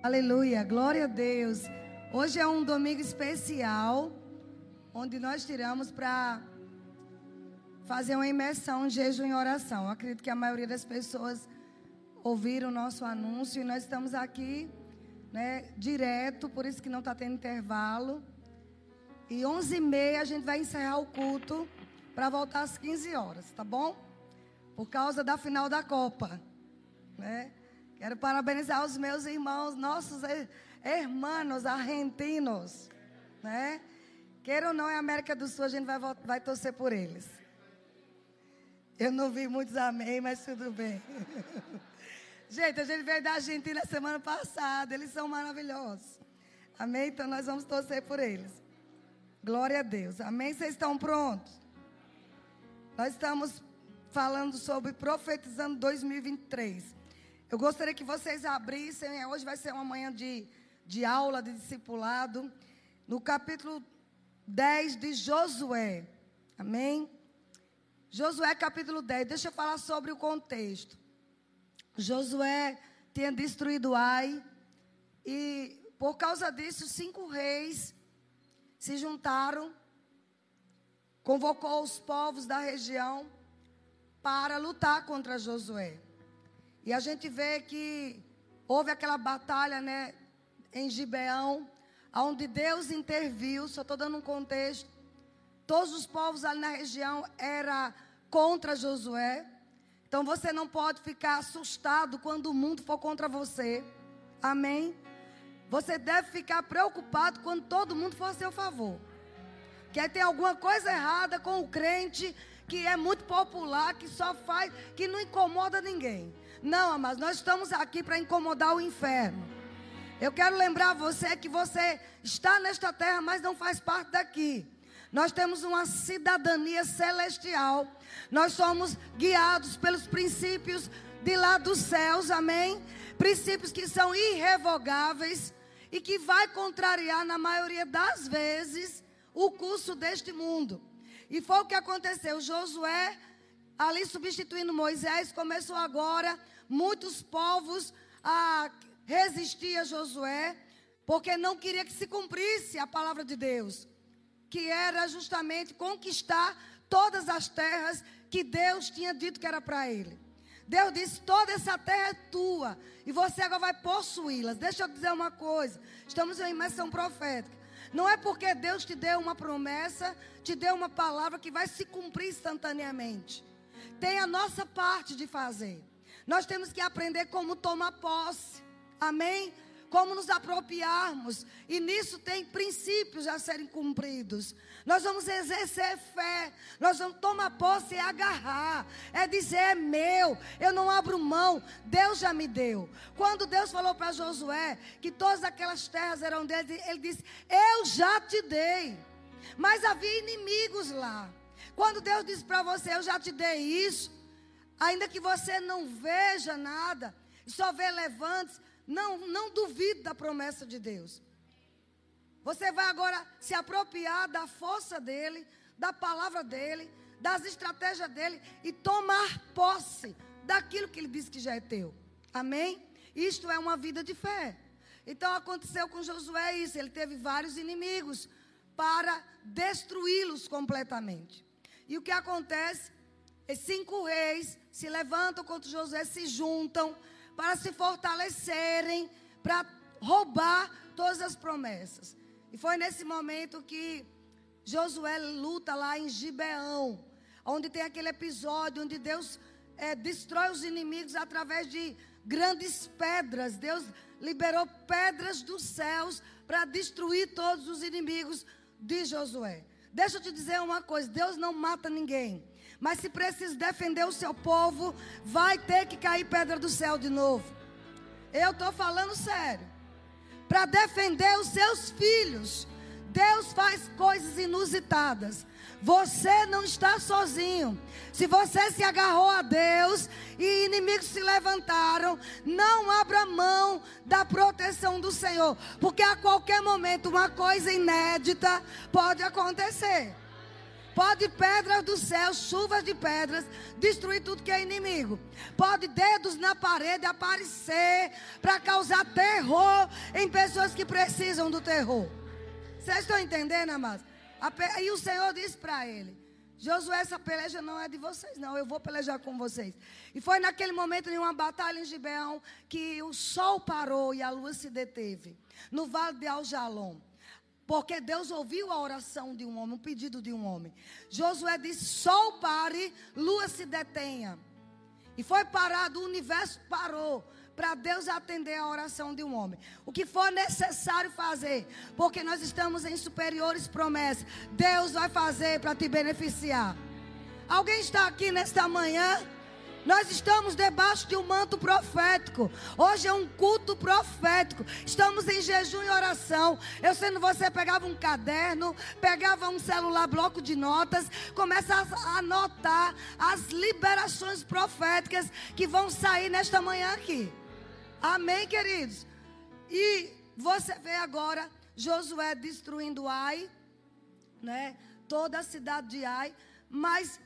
Aleluia, glória a Deus. Hoje é um domingo especial, onde nós tiramos para fazer uma imersão em jejum e oração. Eu acredito que a maioria das pessoas ouviram o nosso anúncio e nós estamos aqui, né, direto, por isso que não está tendo intervalo. E 11h30 a gente vai encerrar o culto para voltar às 15 horas, tá bom? Por causa da final da Copa, né? Quero parabenizar os meus irmãos, nossos irmãos argentinos, né? Queira ou não, é América do Sul, a gente vai, vai torcer por eles. Eu não vi muitos amém, mas tudo bem. gente, a gente veio da Argentina semana passada, eles são maravilhosos. Amém? Então nós vamos torcer por eles. Glória a Deus. Amém? Vocês estão prontos? Nós estamos falando sobre profetizando 2023. Eu gostaria que vocês abrissem, né? hoje vai ser uma manhã de, de aula, de discipulado, no capítulo 10 de Josué. Amém? Josué capítulo 10. Deixa eu falar sobre o contexto. Josué tinha destruído Ai. E por causa disso, cinco reis se juntaram. Convocou os povos da região para lutar contra Josué. E a gente vê que houve aquela batalha, né, em Gibeão, onde Deus interviu, só estou dando um contexto. Todos os povos ali na região era contra Josué. Então você não pode ficar assustado quando o mundo for contra você. Amém? Você deve ficar preocupado quando todo mundo for a seu favor. Que tem alguma coisa errada com o crente que é muito popular, que só faz, que não incomoda ninguém. Não, amados, nós estamos aqui para incomodar o inferno. Eu quero lembrar você que você está nesta terra, mas não faz parte daqui. Nós temos uma cidadania celestial. Nós somos guiados pelos princípios de lá dos céus, amém? Princípios que são irrevogáveis e que vai contrariar na maioria das vezes o curso deste mundo. E foi o que aconteceu. Josué ali substituindo Moisés, começou agora muitos povos a resistir a Josué, porque não queria que se cumprisse a palavra de Deus, que era justamente conquistar todas as terras que Deus tinha dito que era para ele. Deus disse: toda essa terra é tua e você agora vai possuí-las. Deixa eu dizer uma coisa: estamos em imersão profética. Não é porque Deus te deu uma promessa, te deu uma palavra que vai se cumprir instantaneamente tem a nossa parte de fazer. Nós temos que aprender como tomar posse. Amém? Como nos apropriarmos. E nisso tem princípios a serem cumpridos. Nós vamos exercer fé. Nós vamos tomar posse e agarrar. É dizer, é meu. Eu não abro mão. Deus já me deu. Quando Deus falou para Josué que todas aquelas terras eram dele, ele disse: Eu já te dei. Mas havia inimigos lá. Quando Deus diz para você, eu já te dei isso, ainda que você não veja nada, só vê levantes, não, não duvide da promessa de Deus. Você vai agora se apropriar da força dele, da palavra dele, das estratégias dele e tomar posse daquilo que ele disse que já é teu. Amém? Isto é uma vida de fé. Então aconteceu com Josué isso, ele teve vários inimigos para destruí-los completamente. E o que acontece? Os cinco reis se levantam contra Josué, se juntam para se fortalecerem, para roubar todas as promessas. E foi nesse momento que Josué luta lá em Gibeão, onde tem aquele episódio onde Deus é, destrói os inimigos através de grandes pedras. Deus liberou pedras dos céus para destruir todos os inimigos de Josué. Deixa eu te dizer uma coisa: Deus não mata ninguém. Mas se precisa defender o seu povo, vai ter que cair pedra do céu de novo. Eu estou falando sério. Para defender os seus filhos, Deus faz coisas inusitadas. Você não está sozinho. Se você se agarrou a Deus e inimigos se levantaram, não abra mão da proteção do Senhor, porque a qualquer momento uma coisa inédita pode acontecer. Pode pedras do céu, chuvas de pedras, destruir tudo que é inimigo. Pode dedos na parede aparecer para causar terror em pessoas que precisam do terror. Vocês estão entendendo, amados? E o Senhor disse para ele: Josué, essa peleja não é de vocês, não. Eu vou pelejar com vocês. E foi naquele momento, em uma batalha em Gibeão, que o sol parou e a lua se deteve. No vale de Aljalom. Porque Deus ouviu a oração de um homem, o pedido de um homem. Josué disse: Sol pare, lua se detenha. E foi parado, o universo parou para Deus atender a oração de um homem. O que for necessário fazer, porque nós estamos em superiores promessas, Deus vai fazer para te beneficiar. Alguém está aqui nesta manhã? Nós estamos debaixo de um manto profético. Hoje é um culto profético. Estamos em jejum e oração. Eu sendo você pegava um caderno, pegava um celular, bloco de notas, começa a anotar as liberações proféticas que vão sair nesta manhã aqui. Amém, queridos? E você vê agora Josué destruindo Ai, né? Toda a cidade de Ai, mas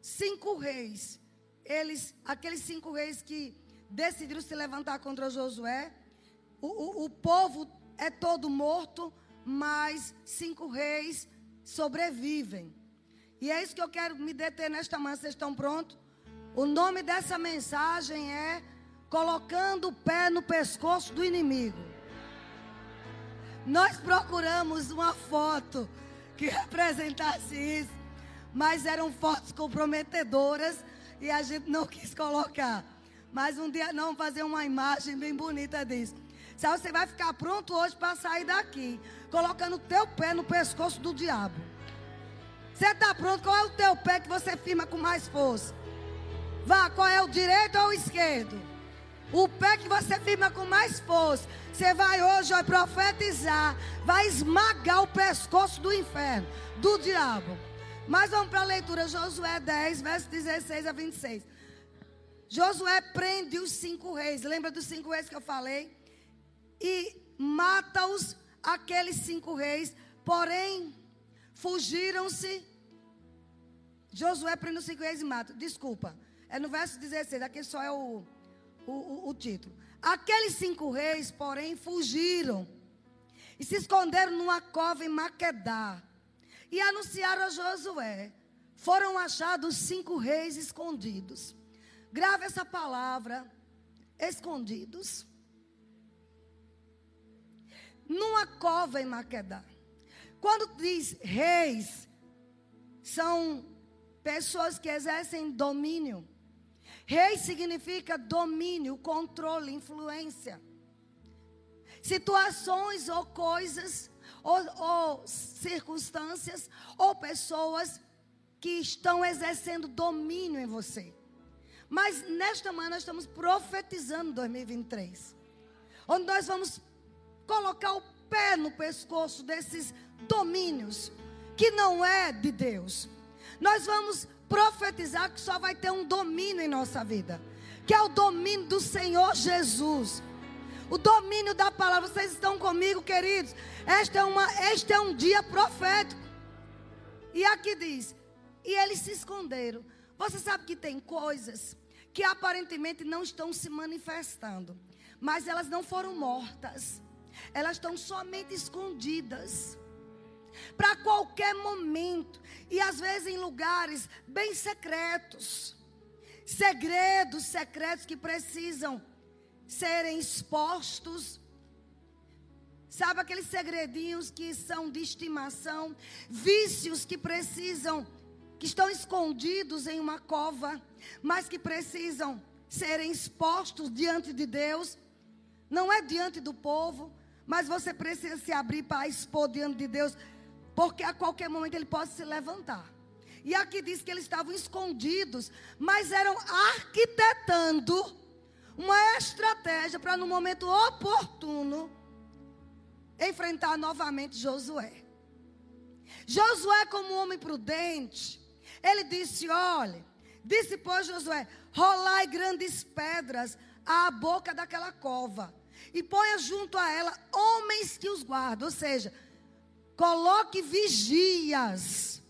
cinco reis, eles, aqueles cinco reis que decidiram se levantar contra Josué, o, o, o povo é todo morto, mas cinco reis sobrevivem. E é isso que eu quero me deter nesta manhã. Vocês estão prontos? O nome dessa mensagem é colocando o pé no pescoço do inimigo. Nós procuramos uma foto que representasse isso, mas eram fotos comprometedoras e a gente não quis colocar. Mas um dia não fazer uma imagem bem bonita disso. Sabe, você vai ficar pronto hoje para sair daqui, colocando o teu pé no pescoço do diabo. Você está pronto? Qual é o teu pé que você firma com mais força? Vá, qual é o direito ou o esquerdo? O pé que você firma com mais força. Você vai hoje vai profetizar. Vai esmagar o pescoço do inferno, do diabo. Mas vamos para a leitura. Josué 10, verso 16 a 26. Josué prende os cinco reis. Lembra dos cinco reis que eu falei? E mata-os, aqueles cinco reis. Porém, fugiram-se. Josué prende os cinco reis e mata. Desculpa. É no verso 16. Aqui só é o o, o, o título. Aqueles cinco reis, porém, fugiram e se esconderam numa cova em Maquedá e anunciaram a Josué. Foram achados cinco reis escondidos. Grave essa palavra, escondidos. Numa cova em Maquedá. Quando diz reis, são pessoas que exercem domínio. Rei significa domínio, controle, influência. Situações ou coisas, ou, ou circunstâncias, ou pessoas que estão exercendo domínio em você. Mas nesta manhã nós estamos profetizando 2023. Onde nós vamos colocar o pé no pescoço desses domínios que não é de Deus. Nós vamos profetizar que só vai ter um domínio em nossa vida, que é o domínio do Senhor Jesus. O domínio da palavra. Vocês estão comigo, queridos? Este é, uma, este é um dia profético. E aqui diz: e eles se esconderam. Você sabe que tem coisas que aparentemente não estão se manifestando, mas elas não foram mortas, elas estão somente escondidas para qualquer momento e às vezes em lugares bem secretos. Segredos secretos que precisam serem expostos. Sabe aqueles segredinhos que são de estimação, vícios que precisam que estão escondidos em uma cova, mas que precisam serem expostos diante de Deus. Não é diante do povo, mas você precisa se abrir para expor diante de Deus porque a qualquer momento ele pode se levantar. E aqui diz que eles estavam escondidos, mas eram arquitetando uma estratégia para no momento oportuno enfrentar novamente Josué. Josué, como um homem prudente, ele disse: Olhe, disse pois Josué: rolai grandes pedras à boca daquela cova, e ponha junto a ela homens que os guardam. Ou seja, Coloque vigias.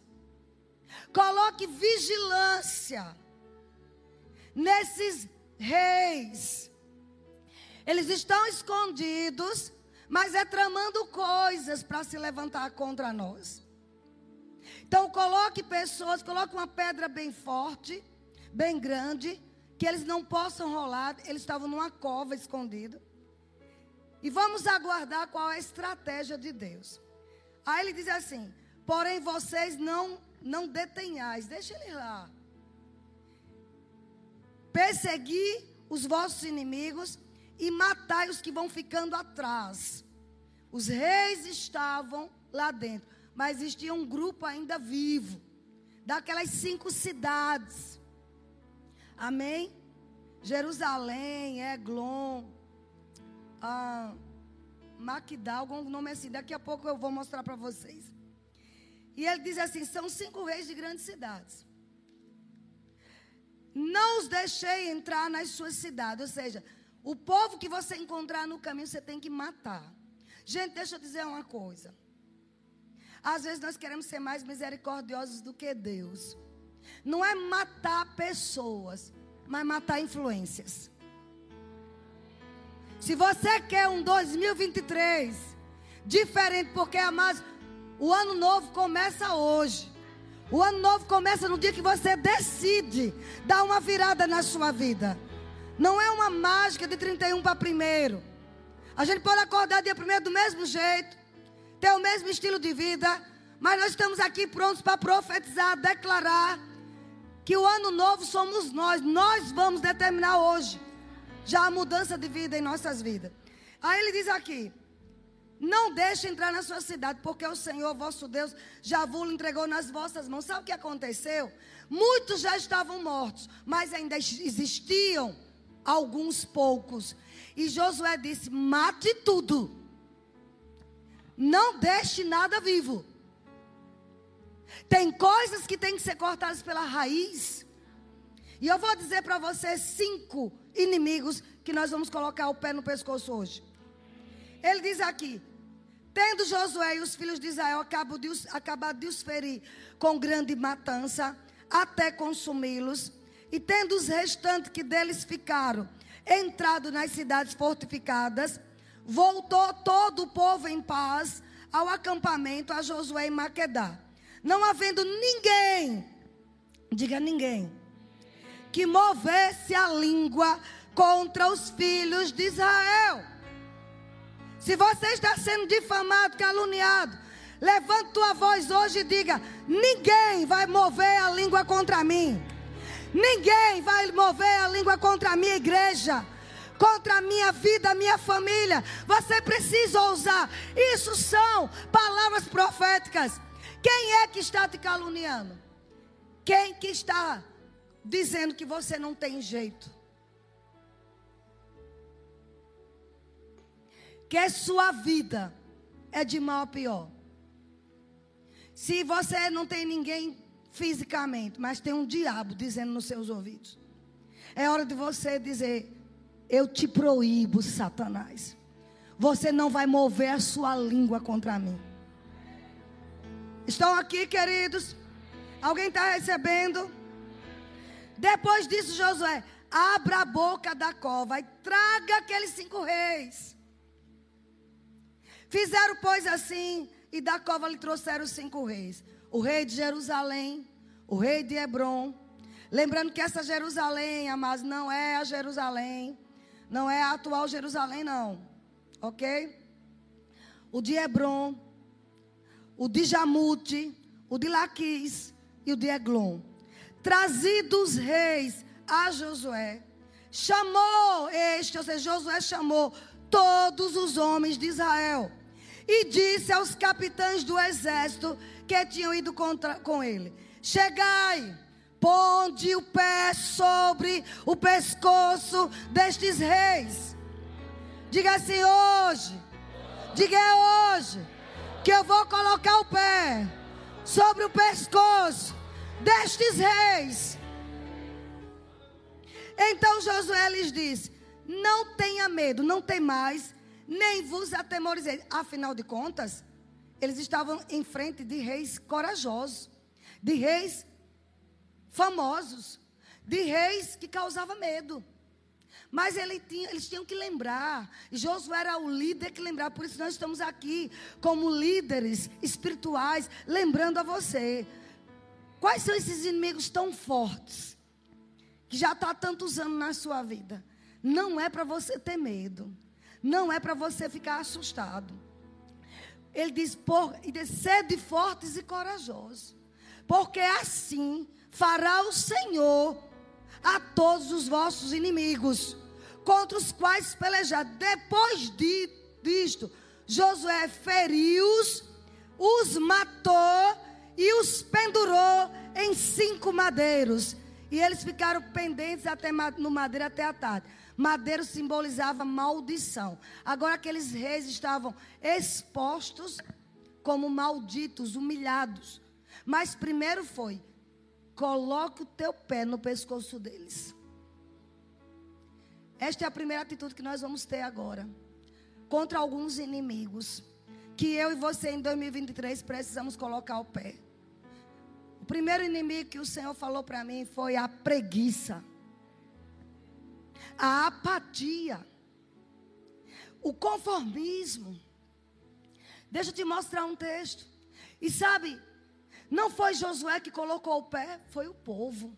Coloque vigilância nesses reis. Eles estão escondidos, mas é tramando coisas para se levantar contra nós. Então coloque pessoas, coloque uma pedra bem forte, bem grande, que eles não possam rolar. Eles estavam numa cova escondido. E vamos aguardar qual é a estratégia de Deus. Aí ele diz assim: Porém vocês não não detenhais, deixa ele lá. Persegui os vossos inimigos e matai os que vão ficando atrás. Os reis estavam lá dentro, mas existia um grupo ainda vivo, daquelas cinco cidades. Amém? Jerusalém, Eglon, ah, Maquidá, algum nome assim. Daqui a pouco eu vou mostrar para vocês. E ele diz assim: são cinco reis de grandes cidades. Não os deixei entrar nas suas cidades. Ou seja, o povo que você encontrar no caminho, você tem que matar. Gente, deixa eu dizer uma coisa. Às vezes nós queremos ser mais misericordiosos do que Deus. Não é matar pessoas, mas matar influências. Se você quer um 2023 diferente, porque amados, o ano novo começa hoje. O ano novo começa no dia que você decide dar uma virada na sua vida. Não é uma mágica de 31 para primeiro. A gente pode acordar dia primeiro do mesmo jeito, ter o mesmo estilo de vida, mas nós estamos aqui prontos para profetizar, declarar que o ano novo somos nós. Nós vamos determinar hoje já a mudança de vida em nossas vidas. Aí ele diz aqui: Não deixe entrar na sua cidade, porque o Senhor vosso Deus já vos entregou nas vossas mãos. Sabe o que aconteceu? Muitos já estavam mortos, mas ainda existiam alguns poucos. E Josué disse: Mate tudo. Não deixe nada vivo. Tem coisas que têm que ser cortadas pela raiz. E eu vou dizer para você cinco inimigos que nós vamos colocar o pé no pescoço hoje. Ele diz aqui: Tendo Josué e os filhos de Israel acabado de os, acabado de os ferir com grande matança, até consumi-los, e tendo os restantes que deles ficaram entrado nas cidades fortificadas, voltou todo o povo em paz ao acampamento a Josué em Maquedá. Não havendo ninguém, diga ninguém, que movesse a língua contra os filhos de Israel. Se você está sendo difamado, caluniado, levante tua voz hoje e diga: ninguém vai mover a língua contra mim. Ninguém vai mover a língua contra a minha igreja contra a minha vida, minha família. Você precisa ousar. Isso são palavras proféticas. Quem é que está te caluniando? Quem que está dizendo que você não tem jeito. Que sua vida é de mal a pior. Se você não tem ninguém fisicamente, mas tem um diabo dizendo nos seus ouvidos, é hora de você dizer: Eu te proíbo, Satanás. Você não vai mover a sua língua contra mim. Estão aqui, queridos? Alguém está recebendo? Depois disso, Josué, abra a boca da cova e traga aqueles cinco reis. Fizeram, pois, assim, e da cova lhe trouxeram os cinco reis: o rei de Jerusalém, o rei de Hebron. Lembrando que essa Jerusalém, amados, não é a Jerusalém, não é a atual Jerusalém, não, ok? O de Hebron, o de Jamute, o de Laquis e o de Eglon trazidos reis a Josué, chamou este, ou seja, Josué chamou todos os homens de Israel e disse aos capitães do exército que tinham ido contra, com ele: Chegai, ponde o pé sobre o pescoço destes reis. Diga assim hoje, diga é hoje, que eu vou colocar o pé sobre o pescoço destes reis. Então Josué lhes disse: Não tenha medo, não tem mais, nem vos atemorizei. Afinal de contas, eles estavam em frente de reis corajosos, de reis famosos, de reis que causavam medo. Mas ele tinha, eles tinham que lembrar. Josué era o líder que lembrava. Por isso nós estamos aqui como líderes espirituais, lembrando a você. Quais são esses inimigos tão fortes? Que já está tantos anos na sua vida. Não é para você ter medo. Não é para você ficar assustado. Ele diz, por, sede fortes e corajosos. Porque assim fará o Senhor a todos os vossos inimigos, contra os quais pelejar. Depois de, disto, Josué feriu-os, os matou e os pendurou em cinco madeiros. E eles ficaram pendentes até no madeiro até a tarde. Madeiro simbolizava maldição. Agora aqueles reis estavam expostos como malditos, humilhados. Mas primeiro foi: coloque o teu pé no pescoço deles. Esta é a primeira atitude que nós vamos ter agora. Contra alguns inimigos. Que eu e você em 2023 precisamos colocar o pé. O primeiro inimigo que o Senhor falou para mim foi a preguiça, a apatia, o conformismo. Deixa eu te mostrar um texto. E sabe, não foi Josué que colocou o pé, foi o povo.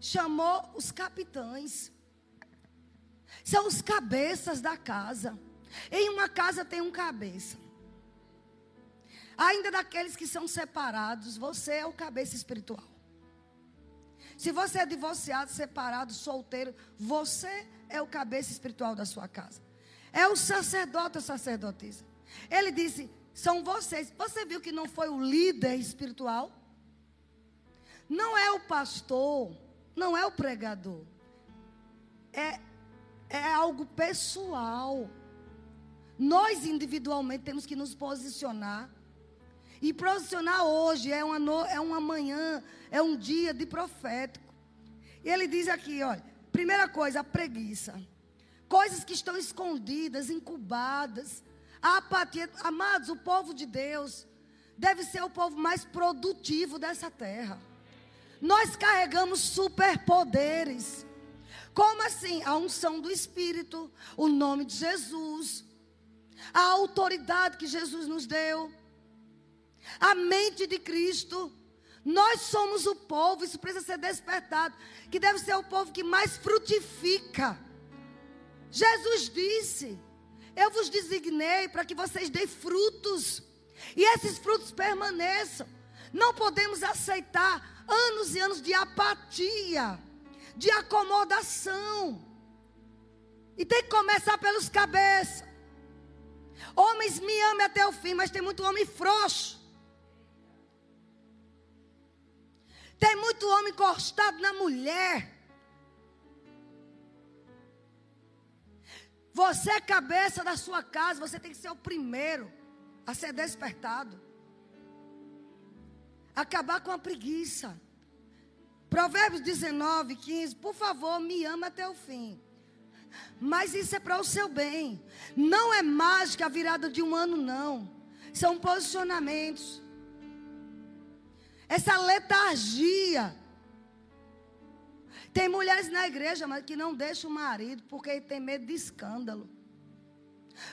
Chamou os capitães. São os cabeças da casa. Em uma casa tem um cabeça. Ainda daqueles que são separados, você é o cabeça espiritual. Se você é divorciado, separado, solteiro, você é o cabeça espiritual da sua casa. É o sacerdote ou sacerdotisa. Ele disse: são vocês. Você viu que não foi o líder espiritual? Não é o pastor, não é o pregador. É, é algo pessoal. Nós individualmente temos que nos posicionar. E posicionar hoje é uma, no, é uma manhã, é um dia de profético. E ele diz aqui, olha, primeira coisa, a preguiça. Coisas que estão escondidas, incubadas. A apatia, amados, o povo de Deus deve ser o povo mais produtivo dessa terra. Nós carregamos superpoderes. Como assim? A unção do Espírito, o nome de Jesus, a autoridade que Jesus nos deu a mente de Cristo. Nós somos o povo, isso precisa ser despertado, que deve ser o povo que mais frutifica. Jesus disse: Eu vos designei para que vocês deem frutos, e esses frutos permaneçam. Não podemos aceitar anos e anos de apatia, de acomodação. E tem que começar pelos cabeças. Homens me amem até o fim, mas tem muito homem frouxo. Tem muito homem encostado na mulher. Você é cabeça da sua casa, você tem que ser o primeiro a ser despertado. Acabar com a preguiça. Provérbios 19, 15. Por favor, me ama até o fim. Mas isso é para o seu bem. Não é mágica a virada de um ano, não. São posicionamentos essa letargia. Tem mulheres na igreja, mas que não deixam o marido porque tem medo de escândalo.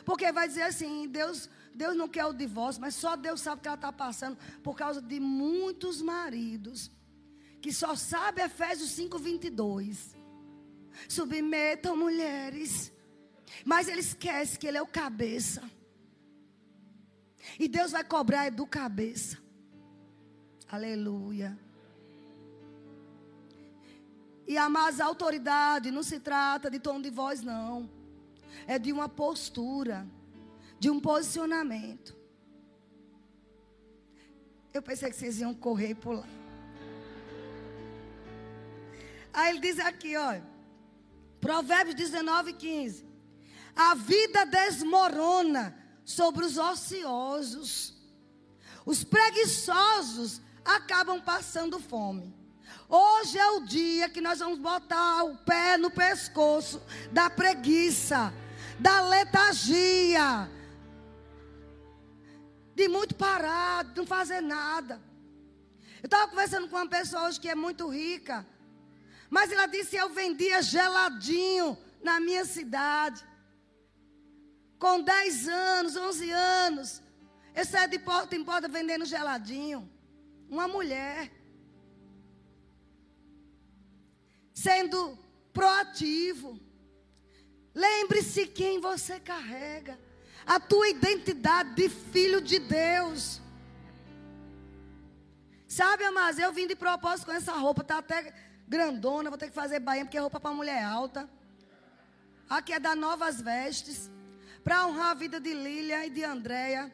Porque vai dizer assim, Deus, Deus não quer o divórcio, mas só Deus sabe o que ela está passando por causa de muitos maridos que só sabe Efésios 5, 22. Submetam mulheres, mas ele esquece que ele é o cabeça. E Deus vai cobrar do cabeça. Aleluia. E amados, a autoridade não se trata de tom de voz, não. É de uma postura, de um posicionamento. Eu pensei que vocês iam correr e pular. Aí ele diz aqui, ó. Provérbios 19, 15. A vida desmorona sobre os ociosos. Os preguiçosos acabam passando fome. Hoje é o dia que nós vamos botar o pé no pescoço da preguiça, da letargia, de muito parado, de não fazer nada. Eu estava conversando com uma pessoa hoje que é muito rica, Mas ela disse: Eu vendia geladinho na minha cidade. Com 10 anos, 11 anos. Eu saí de porta em porta vendendo geladinho. Uma mulher. Sendo proativo. Lembre-se quem você carrega. A tua identidade de filho de Deus. Sabe, amados, eu vim de propósito com essa roupa. Tá até grandona. Vou ter que fazer bainha porque é roupa para mulher alta. Aqui é da Novas Vestes. Para honrar a vida de Lília e de Andréia.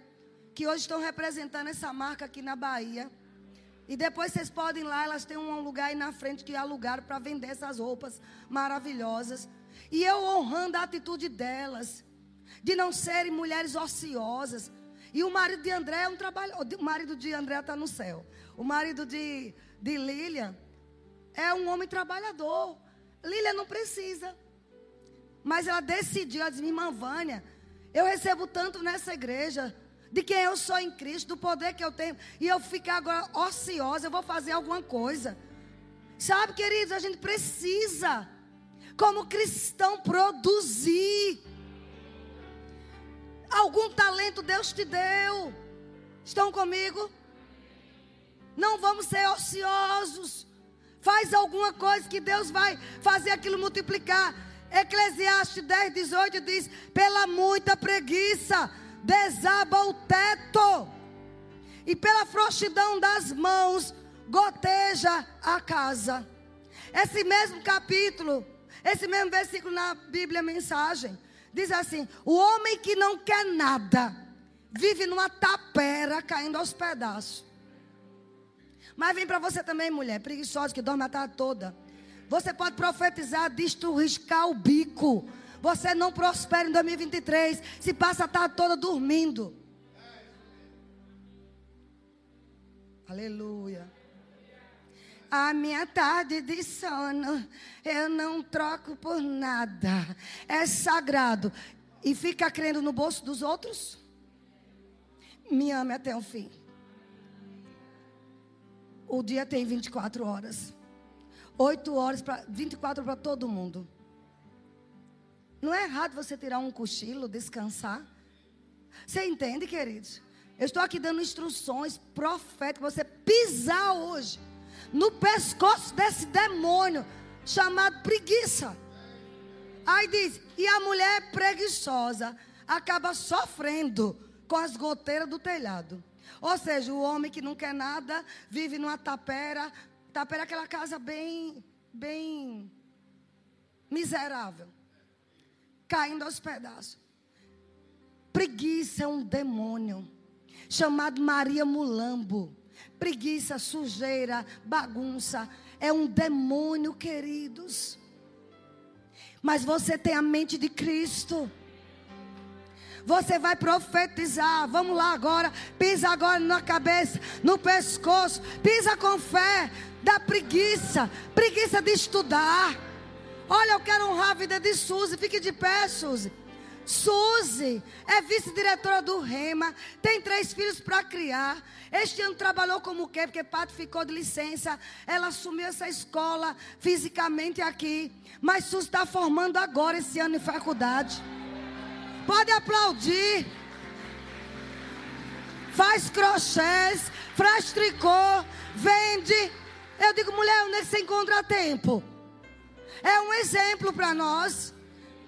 Que hoje estão representando essa marca aqui na Bahia. E depois vocês podem ir lá, elas têm um lugar aí na frente que alugaram para vender essas roupas maravilhosas. E eu honrando a atitude delas, de não serem mulheres ociosas. E o marido de André é um trabalhador. O marido de André está no céu. O marido de, de Lilian é um homem trabalhador. Lilian não precisa. Mas ela decidiu, ela disse, irmã Vânia, eu recebo tanto nessa igreja de quem eu sou em Cristo, do poder que eu tenho, e eu ficar agora ociosa, eu vou fazer alguma coisa. Sabe, queridos, a gente precisa, como cristão, produzir. Algum talento Deus te deu. Estão comigo? Não vamos ser ociosos. Faz alguma coisa que Deus vai fazer aquilo multiplicar. Eclesiastes 10, 18 diz: pela muita preguiça desaba o teto, e pela frouxidão das mãos goteja a casa. Esse mesmo capítulo, esse mesmo versículo na Bíblia Mensagem, diz assim: O homem que não quer nada, vive numa tapera caindo aos pedaços. Mas vem para você também, mulher, preguiçosa, que dorme a tarde toda. Você pode profetizar, riscar o bico. Você não prospera em 2023 se passa a tarde toda dormindo. Aleluia. A minha tarde de sono eu não troco por nada. É sagrado. E fica crendo no bolso dos outros? Me ame até o fim. O dia tem 24 horas. 8 horas para 24 para todo mundo. Não é errado você tirar um cochilo, descansar. Você entende, queridos? Eu estou aqui dando instruções proféticas. Você pisar hoje no pescoço desse demônio chamado preguiça. Aí diz: e a mulher preguiçosa acaba sofrendo com as goteiras do telhado. Ou seja, o homem que não quer nada vive numa tapera. Tapera é aquela casa bem, bem miserável caindo aos pedaços. Preguiça é um demônio chamado Maria Mulambo. Preguiça, sujeira, bagunça é um demônio, queridos. Mas você tem a mente de Cristo. Você vai profetizar. Vamos lá agora. Pisa agora na cabeça, no pescoço. Pisa com fé. Da preguiça. Preguiça de estudar Olha, eu quero honrar a vida de Suzy. Fique de pé, Suzy. Suzy é vice-diretora do Rema, tem três filhos para criar. Este ano trabalhou como quê? Porque Pato ficou de licença. Ela assumiu essa escola fisicamente aqui. Mas Suzy está formando agora esse ano em faculdade. Pode aplaudir. Faz crochês, faz tricô, vende. Eu digo, mulher, onde é que você encontra tempo? É um exemplo para nós.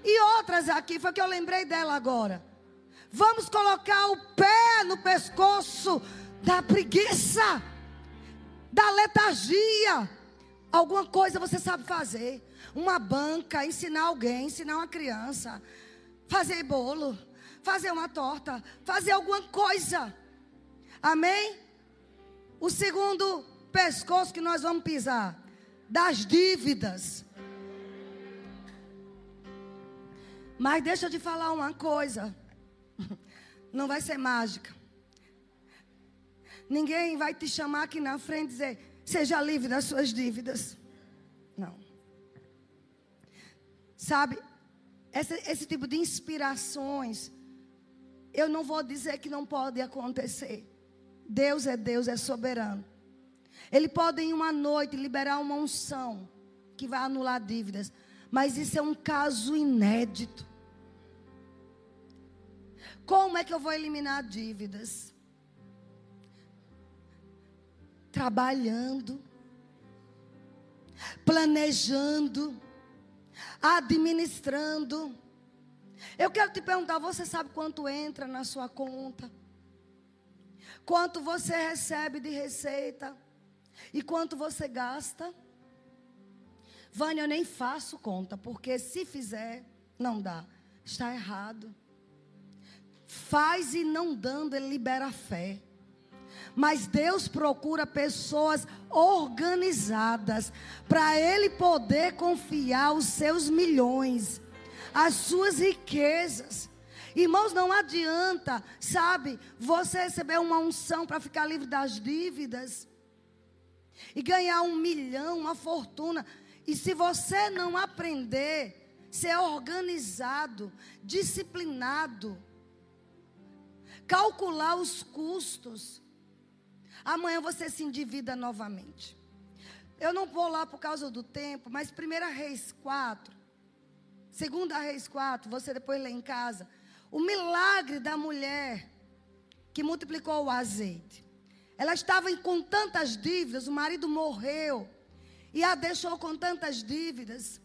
E outras aqui, foi que eu lembrei dela agora. Vamos colocar o pé no pescoço da preguiça, da letargia. Alguma coisa você sabe fazer. Uma banca, ensinar alguém, ensinar uma criança. Fazer bolo, fazer uma torta, fazer alguma coisa. Amém? O segundo pescoço que nós vamos pisar, das dívidas. Mas deixa eu te falar uma coisa. Não vai ser mágica. Ninguém vai te chamar aqui na frente e dizer: seja livre das suas dívidas. Não. Sabe, esse, esse tipo de inspirações, eu não vou dizer que não pode acontecer. Deus é Deus, é soberano. Ele pode em uma noite liberar uma unção que vai anular dívidas. Mas isso é um caso inédito. Como é que eu vou eliminar dívidas? Trabalhando, planejando, administrando. Eu quero te perguntar: você sabe quanto entra na sua conta? Quanto você recebe de receita? E quanto você gasta? Vânia, eu nem faço conta, porque se fizer, não dá. Está errado. Faz e não dando, ele libera a fé. Mas Deus procura pessoas organizadas para Ele poder confiar os seus milhões, as suas riquezas. Irmãos, não adianta, sabe, você receber uma unção para ficar livre das dívidas e ganhar um milhão, uma fortuna. E se você não aprender, ser organizado, disciplinado, calcular os custos, amanhã você se endivida novamente. Eu não vou lá por causa do tempo, mas 1 Reis 4, 2 Reis 4, você depois lê em casa, o milagre da mulher que multiplicou o azeite. Ela estava com tantas dívidas, o marido morreu e a deixou com tantas dívidas,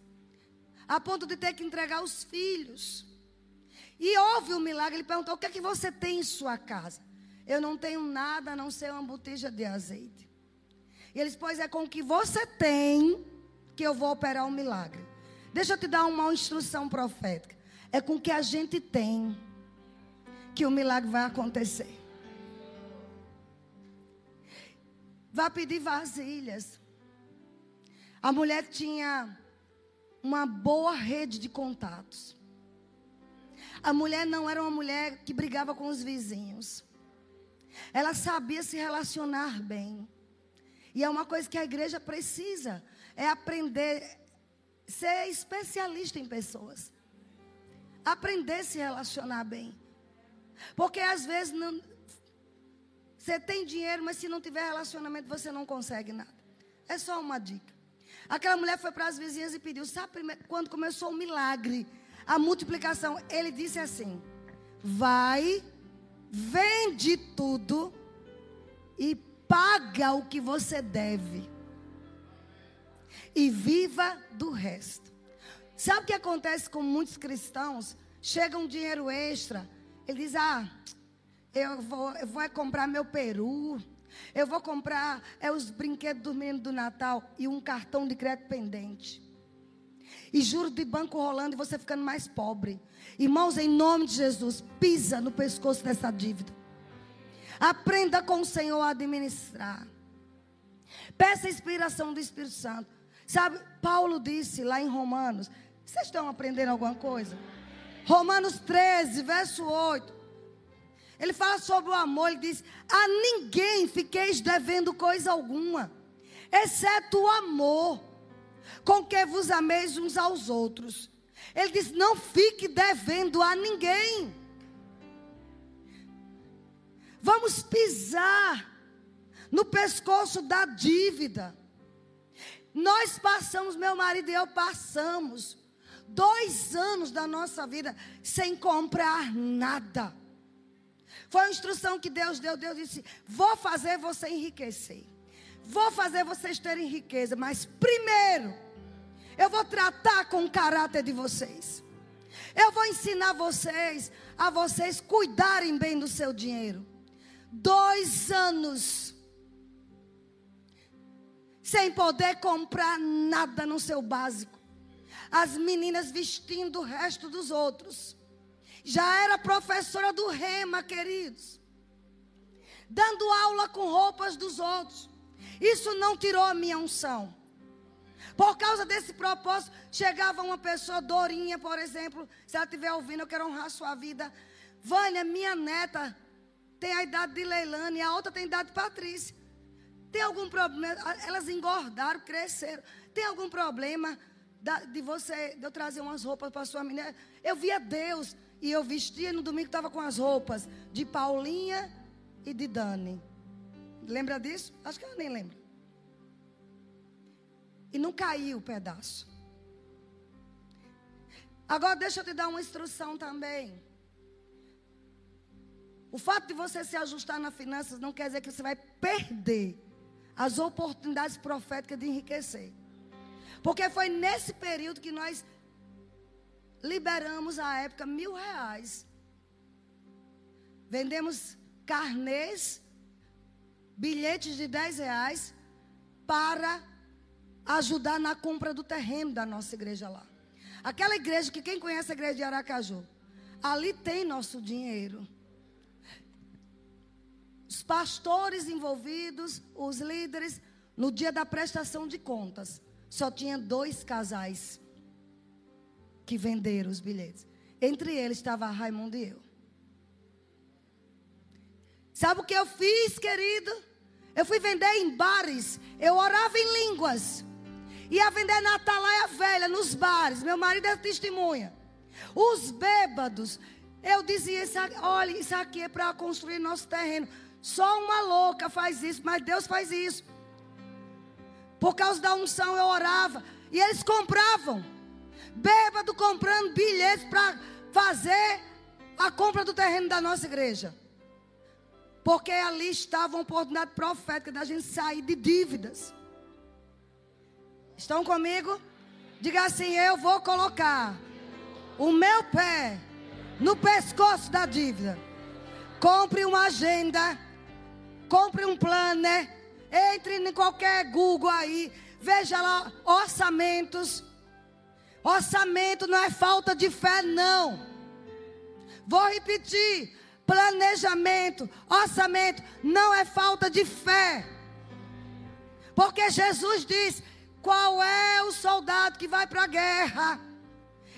a ponto de ter que entregar os filhos. E houve um milagre, ele perguntou: O que é que você tem em sua casa? Eu não tenho nada a não ser uma botija de azeite. E eles, pois é com o que você tem que eu vou operar um milagre. Deixa eu te dar uma instrução profética. É com o que a gente tem que o milagre vai acontecer. Vá pedir vasilhas. A mulher tinha uma boa rede de contatos. A mulher não era uma mulher que brigava com os vizinhos. Ela sabia se relacionar bem. E é uma coisa que a igreja precisa, é aprender ser especialista em pessoas. Aprender a se relacionar bem. Porque às vezes não, você tem dinheiro, mas se não tiver relacionamento, você não consegue nada. É só uma dica. Aquela mulher foi para as vizinhas e pediu. Sabe quando começou o milagre, a multiplicação? Ele disse assim: Vai, vende tudo e paga o que você deve. E viva do resto. Sabe o que acontece com muitos cristãos? Chega um dinheiro extra, ele diz: Ah, eu vou, eu vou comprar meu peru. Eu vou comprar é, os brinquedos do menino do Natal e um cartão de crédito pendente. E juros de banco rolando e você ficando mais pobre. Irmãos, em nome de Jesus, pisa no pescoço dessa dívida. Aprenda com o Senhor a administrar. Peça a inspiração do Espírito Santo. Sabe, Paulo disse lá em Romanos. Vocês estão aprendendo alguma coisa? Romanos 13, verso 8. Ele fala sobre o amor, ele diz: A ninguém fiqueis devendo coisa alguma, exceto o amor, com que vos ameis uns aos outros. Ele diz: Não fique devendo a ninguém. Vamos pisar no pescoço da dívida. Nós passamos, meu marido e eu passamos, dois anos da nossa vida sem comprar nada. Foi a instrução que Deus deu. Deus disse: Vou fazer você enriquecer. Vou fazer vocês terem riqueza. Mas primeiro, eu vou tratar com o caráter de vocês. Eu vou ensinar vocês a vocês cuidarem bem do seu dinheiro. Dois anos sem poder comprar nada no seu básico. As meninas vestindo o resto dos outros. Já era professora do Rema, queridos. Dando aula com roupas dos outros. Isso não tirou a minha unção. Por causa desse propósito, chegava uma pessoa, Dorinha, por exemplo, se ela estiver ouvindo, eu quero honrar sua vida. Vânia, minha neta, tem a idade de Leilane e a outra tem a idade de Patrícia. Tem algum problema? Elas engordaram, cresceram. Tem algum problema de você, de eu trazer umas roupas para sua menina? Eu via Deus e eu vestia no domingo, estava com as roupas de Paulinha e de Dani. Lembra disso? Acho que ela nem lembra. e não caiu o pedaço. Agora deixa eu te dar uma instrução também. O fato de você se ajustar nas finanças não quer dizer que você vai perder as oportunidades proféticas de enriquecer. Porque foi nesse período que nós liberamos à época mil reais. Vendemos carnês, bilhetes de dez reais para ajudar na compra do terreno da nossa igreja lá. Aquela igreja que quem conhece a igreja de Aracaju, ali tem nosso dinheiro. Os pastores envolvidos, os líderes, no dia da prestação de contas, só tinha dois casais que venderam os bilhetes. Entre eles estava Raimundo e eu. Sabe o que eu fiz, querido? Eu fui vender em bares. Eu orava em línguas. Ia vender na atalaia velha, nos bares. Meu marido é testemunha. Os bêbados. Eu dizia, olha, isso aqui é para construir nosso terreno. Só uma louca faz isso, mas Deus faz isso. Por causa da unção eu orava. E eles compravam. Bêbado comprando bilhetes para fazer a compra do terreno da nossa igreja. Porque ali estava uma oportunidade profética da gente sair de dívidas. Estão comigo? Diga assim: eu vou colocar o meu pé no pescoço da dívida. Compre uma agenda, compre um planner, entre em qualquer Google aí, veja lá orçamentos. Orçamento não é falta de fé, não. Vou repetir: planejamento, orçamento não é falta de fé. Porque Jesus diz: qual é o soldado que vai para a guerra?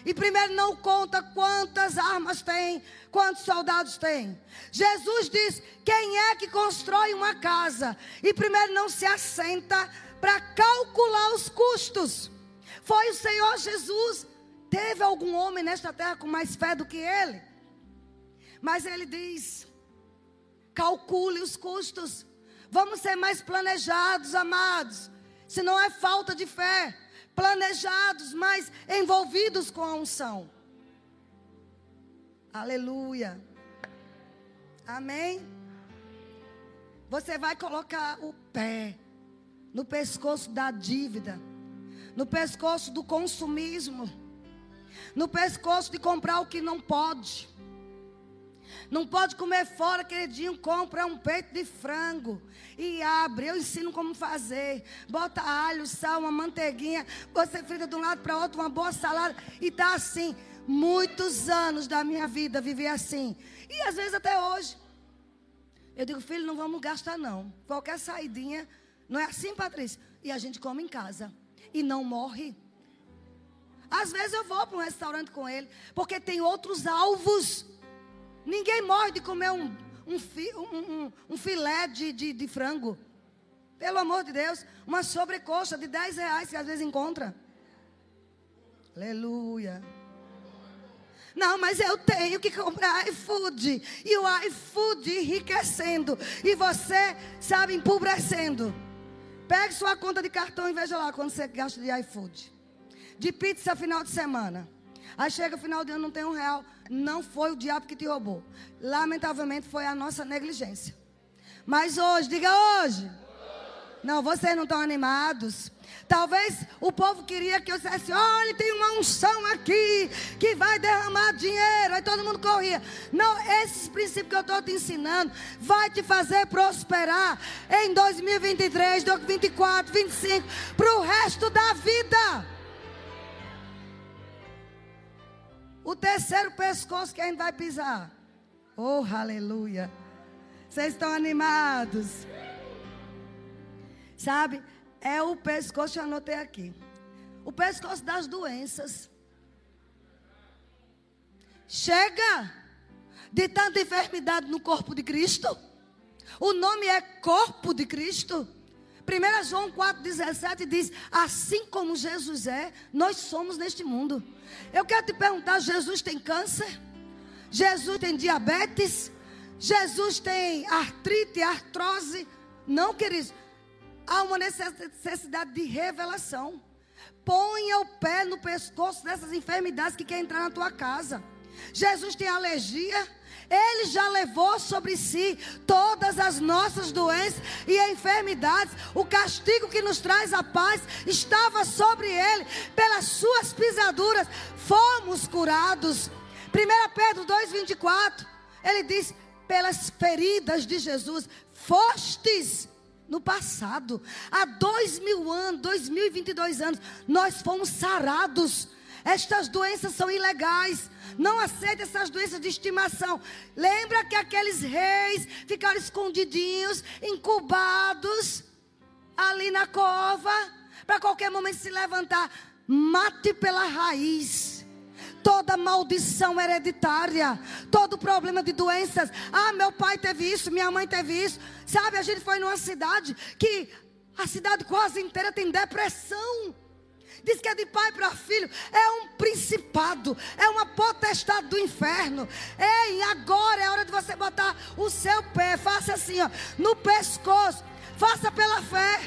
E primeiro não conta quantas armas tem, quantos soldados tem. Jesus diz: quem é que constrói uma casa? E primeiro não se assenta para calcular os custos. Foi o Senhor Jesus. Teve algum homem nesta terra com mais fé do que ele? Mas ele diz: calcule os custos. Vamos ser mais planejados, amados se não é falta de fé, planejados, mas envolvidos com a unção. Aleluia. Amém. Você vai colocar o pé no pescoço da dívida, no pescoço do consumismo, no pescoço de comprar o que não pode. Não pode comer fora, queridinho. Compra um peito de frango e abre. Eu ensino como fazer. Bota alho, sal, uma manteiguinha. Você frita de um lado para outro, uma boa salada. E tá assim. Muitos anos da minha vida vivi assim. E às vezes até hoje. Eu digo, filho, não vamos gastar não. Qualquer saidinha. Não é assim, Patrícia? E a gente come em casa. E não morre. Às vezes eu vou para um restaurante com ele. Porque tem outros alvos. Ninguém morre de comer um, um, fi, um, um, filé de, de, de, frango. Pelo amor de Deus. Uma sobrecoxa de 10 reais que às vezes encontra. Aleluia. Não, mas eu tenho que comprar iFood. E o iFood enriquecendo. E você, sabe, empobrecendo. Pegue sua conta de cartão e veja lá quando você gasta de iFood. De pizza final de semana. Aí chega o final de ano, não tem um real. Não foi o diabo que te roubou. Lamentavelmente foi a nossa negligência. Mas hoje, diga hoje. Não, vocês não estão animados. Talvez o povo queria que eu dissesse: olha, tem uma unção aqui que vai derramar dinheiro. Aí todo mundo corria. Não, esses princípios que eu estou te ensinando vai te fazer prosperar em 2023, 2024, 2025, para o resto da vida. O terceiro pescoço que a gente vai pisar. Oh, aleluia. Vocês estão animados? Sabe? É o pescoço, eu anotei aqui. O pescoço das doenças. Chega de tanta enfermidade no corpo de Cristo. O nome é corpo de Cristo. 1 João 4,17 diz: Assim como Jesus é, nós somos neste mundo. Eu quero te perguntar: Jesus tem câncer? Jesus tem diabetes? Jesus tem artrite, artrose? Não, queridos. Há uma necessidade de revelação. Ponha o pé no pescoço dessas enfermidades que quer entrar na tua casa. Jesus tem alergia. Ele já levou sobre si todas as nossas doenças e enfermidades. O castigo que nos traz a paz estava sobre ele. Pelas suas pisaduras fomos curados. 1 Pedro 2,24. Ele diz: Pelas feridas de Jesus fostes no passado. Há dois mil anos, dois mil e vinte e dois anos, nós fomos sarados. Estas doenças são ilegais. Não aceite essas doenças de estimação. Lembra que aqueles reis ficaram escondidinhos, incubados, ali na cova, para qualquer momento se levantar. Mate pela raiz toda maldição hereditária, todo problema de doenças. Ah, meu pai teve isso, minha mãe teve isso. Sabe, a gente foi numa cidade que a cidade quase inteira tem depressão. Diz que é de pai para filho. É um principado. É uma potestade do inferno. Ei, agora é hora de você botar o seu pé. Faça assim, ó. No pescoço. Faça pela fé.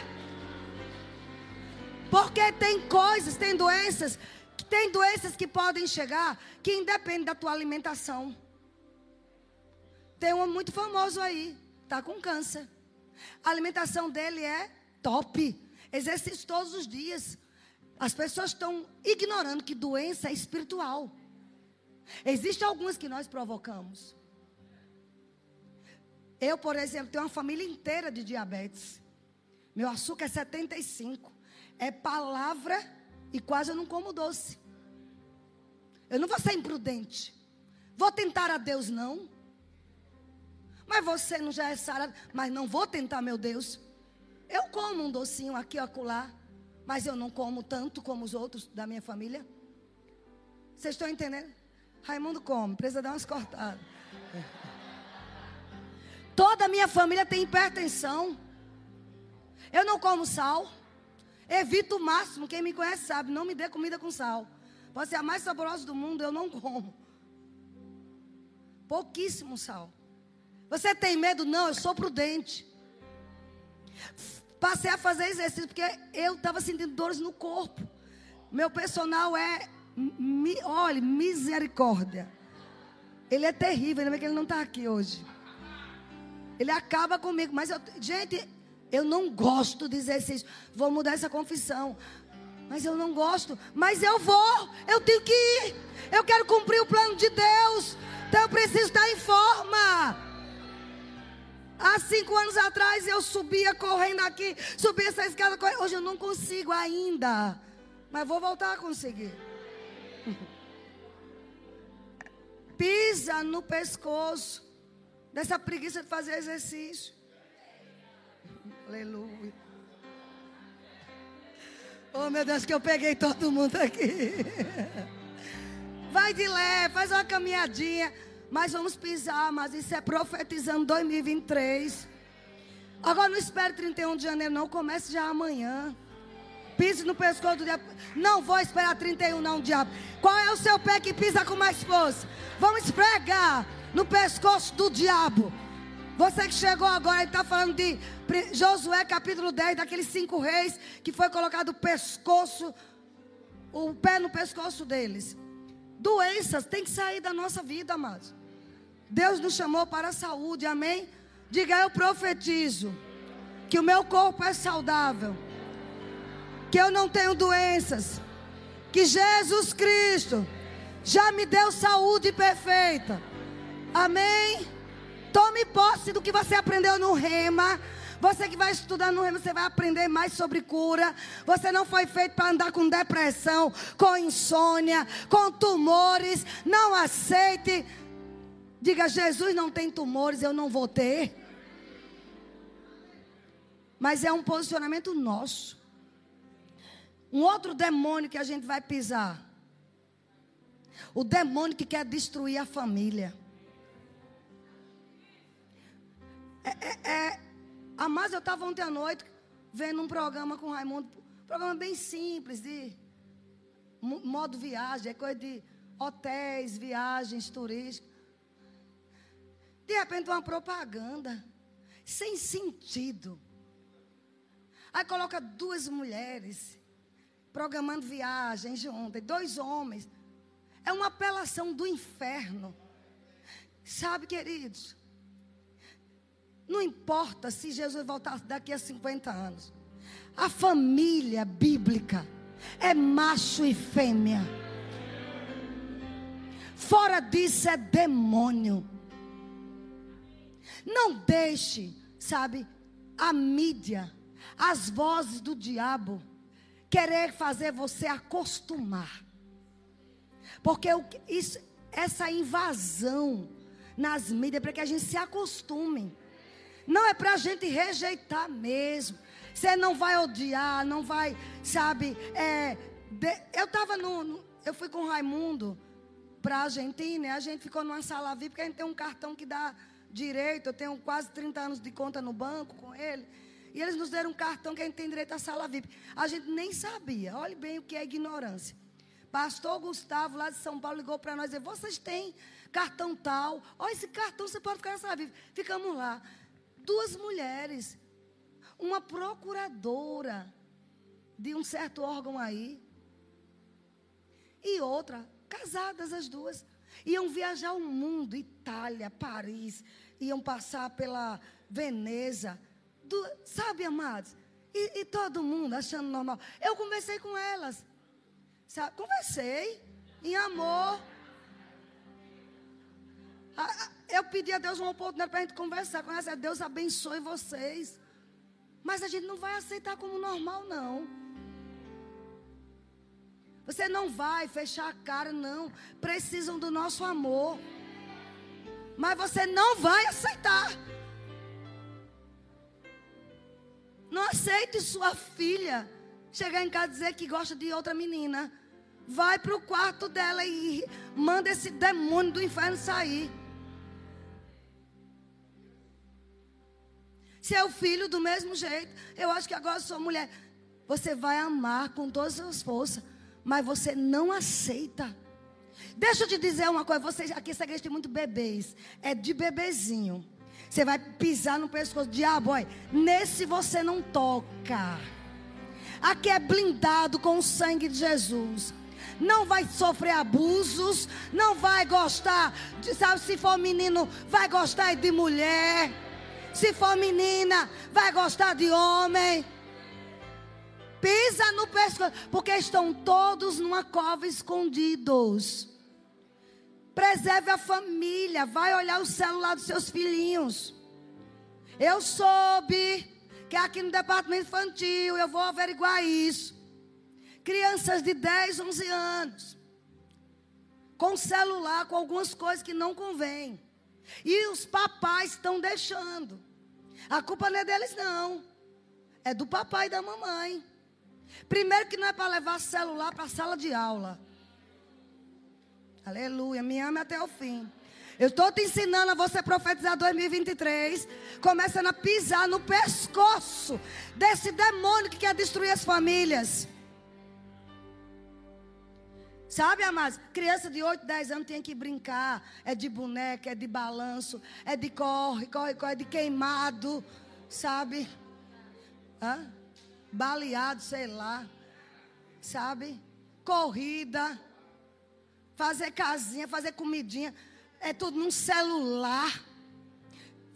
Porque tem coisas, tem doenças tem doenças que podem chegar que independem da tua alimentação. Tem um muito famoso aí, tá com câncer. A alimentação dele é top. Exercício todos os dias. As pessoas estão ignorando que doença é espiritual. Existem algumas que nós provocamos. Eu, por exemplo, tenho uma família inteira de diabetes. Meu açúcar é 75. É palavra e quase eu não como doce. Eu não vou ser imprudente. Vou tentar a Deus, não. Mas você não já é sarado. Mas não vou tentar, meu Deus. Eu como um docinho aqui, acolá. Mas eu não como tanto como os outros da minha família. Vocês estão entendendo? Raimundo come, precisa dar umas cortadas. Toda a minha família tem hipertensão. Eu não como sal. Evito o máximo. Quem me conhece sabe, não me dê comida com sal. Pode ser a mais saborosa do mundo, eu não como. Pouquíssimo sal. Você tem medo? Não, eu sou prudente. Passei a fazer exercício porque eu estava sentindo dores no corpo. Meu personal é, mi, olha, misericórdia. Ele é terrível, ainda bem que ele não está aqui hoje. Ele acaba comigo, mas eu, gente, eu não gosto de exercício. Vou mudar essa confissão. Mas eu não gosto. Mas eu vou. Eu tenho que ir. Eu quero cumprir o plano de Deus. Então eu preciso estar em forma. Há cinco anos atrás eu subia correndo aqui, subia essa escada. Correndo. Hoje eu não consigo ainda. Mas vou voltar a conseguir. Pisa no pescoço dessa preguiça de fazer exercício. Aleluia. Oh, meu Deus, que eu peguei todo mundo aqui. Vai de leve, faz uma caminhadinha. Mas vamos pisar, mas isso é profetizando 2023. Agora não espere 31 de janeiro, não. Comece já amanhã. Pise no pescoço do diabo. Não vou esperar 31, não, diabo. Qual é o seu pé que pisa com mais força? Vamos pregar no pescoço do diabo. Você que chegou agora e está falando de Josué capítulo 10, daqueles cinco reis que foi colocado o pescoço, o pé no pescoço deles. Doenças têm que sair da nossa vida, amados. Deus nos chamou para a saúde, amém? Diga eu profetizo que o meu corpo é saudável, que eu não tenho doenças, que Jesus Cristo já me deu saúde perfeita. Amém? Tome posse do que você aprendeu no rema. Você que vai estudar no rema, você vai aprender mais sobre cura. Você não foi feito para andar com depressão, com insônia, com tumores. Não aceite. Diga, Jesus não tem tumores, eu não vou ter. Mas é um posicionamento nosso. Um outro demônio que a gente vai pisar. O demônio que quer destruir a família. É, é, é, a mais eu estava ontem à noite vendo um programa com o Raimundo, programa bem simples, de modo viagem, é coisa de hotéis, viagens turísticas. De repente uma propaganda sem sentido. Aí coloca duas mulheres programando viagem juntas, dois homens. É uma apelação do inferno. Sabe, queridos? Não importa se Jesus voltar daqui a 50 anos. A família bíblica é macho e fêmea. Fora disso é demônio. Não deixe, sabe, a mídia as vozes do diabo querer fazer você acostumar. Porque isso, essa invasão nas mídias é para que a gente se acostume. Não é para a gente rejeitar mesmo. Você não vai odiar, não vai, sabe? É, de, eu estava no, no, Eu fui com o Raimundo para a Argentina. A gente ficou numa sala VIP, porque a gente tem um cartão que dá direito. Eu tenho quase 30 anos de conta no banco com ele. E eles nos deram um cartão que a gente tem direito à sala VIP. A gente nem sabia. Olhe bem o que é ignorância. Pastor Gustavo, lá de São Paulo, ligou para nós e disse: Vocês têm cartão tal? Olha, esse cartão você pode ficar na sala VIP. Ficamos lá. Duas mulheres. Uma procuradora de um certo órgão aí. E outra, casadas as duas. Iam viajar o mundo, Itália, Paris. Iam passar pela Veneza. Sabe, amados? E, e, todo mundo achando normal. Eu conversei com elas. Sabe? Conversei. Em amor. Eu pedi a Deus uma oportunidade para a gente conversar com elas. Deus abençoe vocês. Mas a gente não vai aceitar como normal, não. Você não vai fechar a cara, não. Precisam do nosso amor. Mas você não vai aceitar. Não aceite sua filha chegar em casa e dizer que gosta de outra menina. Vai para o quarto dela e manda esse demônio do inferno sair. Se é filho, do mesmo jeito. Eu acho que agora sou mulher. Você vai amar com todas as suas forças, mas você não aceita. Deixa eu te dizer uma coisa. Vocês aqui, essa igreja tem muito bebês. É de bebezinho. Você vai pisar no pescoço. Diabo, olha, nesse você não toca. Aqui é blindado com o sangue de Jesus. Não vai sofrer abusos. Não vai gostar. De, sabe, se for menino, vai gostar de mulher. Se for menina, vai gostar de homem. Pisa no pescoço. Porque estão todos numa cova escondidos. Preserve a família. Vai olhar o celular dos seus filhinhos. Eu soube que aqui no departamento infantil eu vou averiguar isso. Crianças de 10, 11 anos. Com celular, com algumas coisas que não convêm. E os papais estão deixando. A culpa não é deles, não. É do papai e da mamãe. Primeiro que não é para levar celular para a sala de aula. Aleluia. Me ame até o fim. Eu estou te ensinando a você profetizar 2023, começando a pisar no pescoço desse demônio que quer destruir as famílias. Sabe, amados? Criança de 8, 10 anos tem que brincar. É de boneca, é de balanço, é de corre, corre, corre, é de queimado. Sabe? Hã? Baleado, sei lá. Sabe? Corrida fazer casinha, fazer comidinha, é tudo num celular.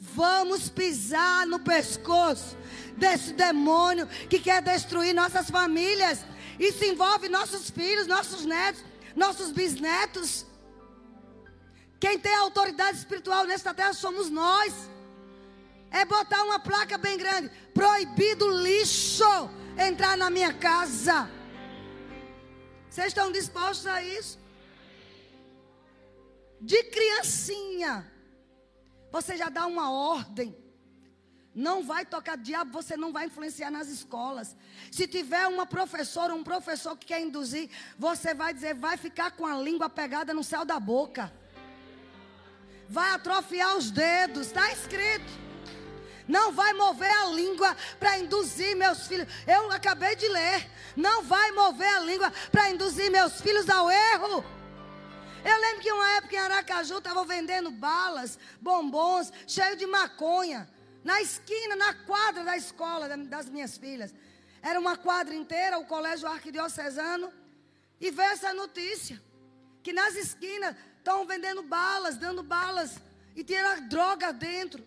Vamos pisar no pescoço desse demônio que quer destruir nossas famílias. Isso envolve nossos filhos, nossos netos, nossos bisnetos. Quem tem autoridade espiritual nesta terra somos nós. É botar uma placa bem grande: proibido lixo entrar na minha casa. Vocês estão dispostos a isso? de criancinha, você já dá uma ordem. Não vai tocar diabo, você não vai influenciar nas escolas. Se tiver uma professora, um professor que quer induzir, você vai dizer, vai ficar com a língua pegada no céu da boca. Vai atrofiar os dedos, está escrito. Não vai mover a língua para induzir meus filhos. Eu acabei de ler. Não vai mover a língua para induzir meus filhos ao erro. Eu lembro que uma época em Aracaju estavam vendendo balas, bombons, cheio de maconha. Na esquina, na quadra da escola das minhas filhas. Era uma quadra inteira, o colégio arquidiocesano. E veio essa notícia: que nas esquinas estão vendendo balas, dando balas. E tinha droga dentro.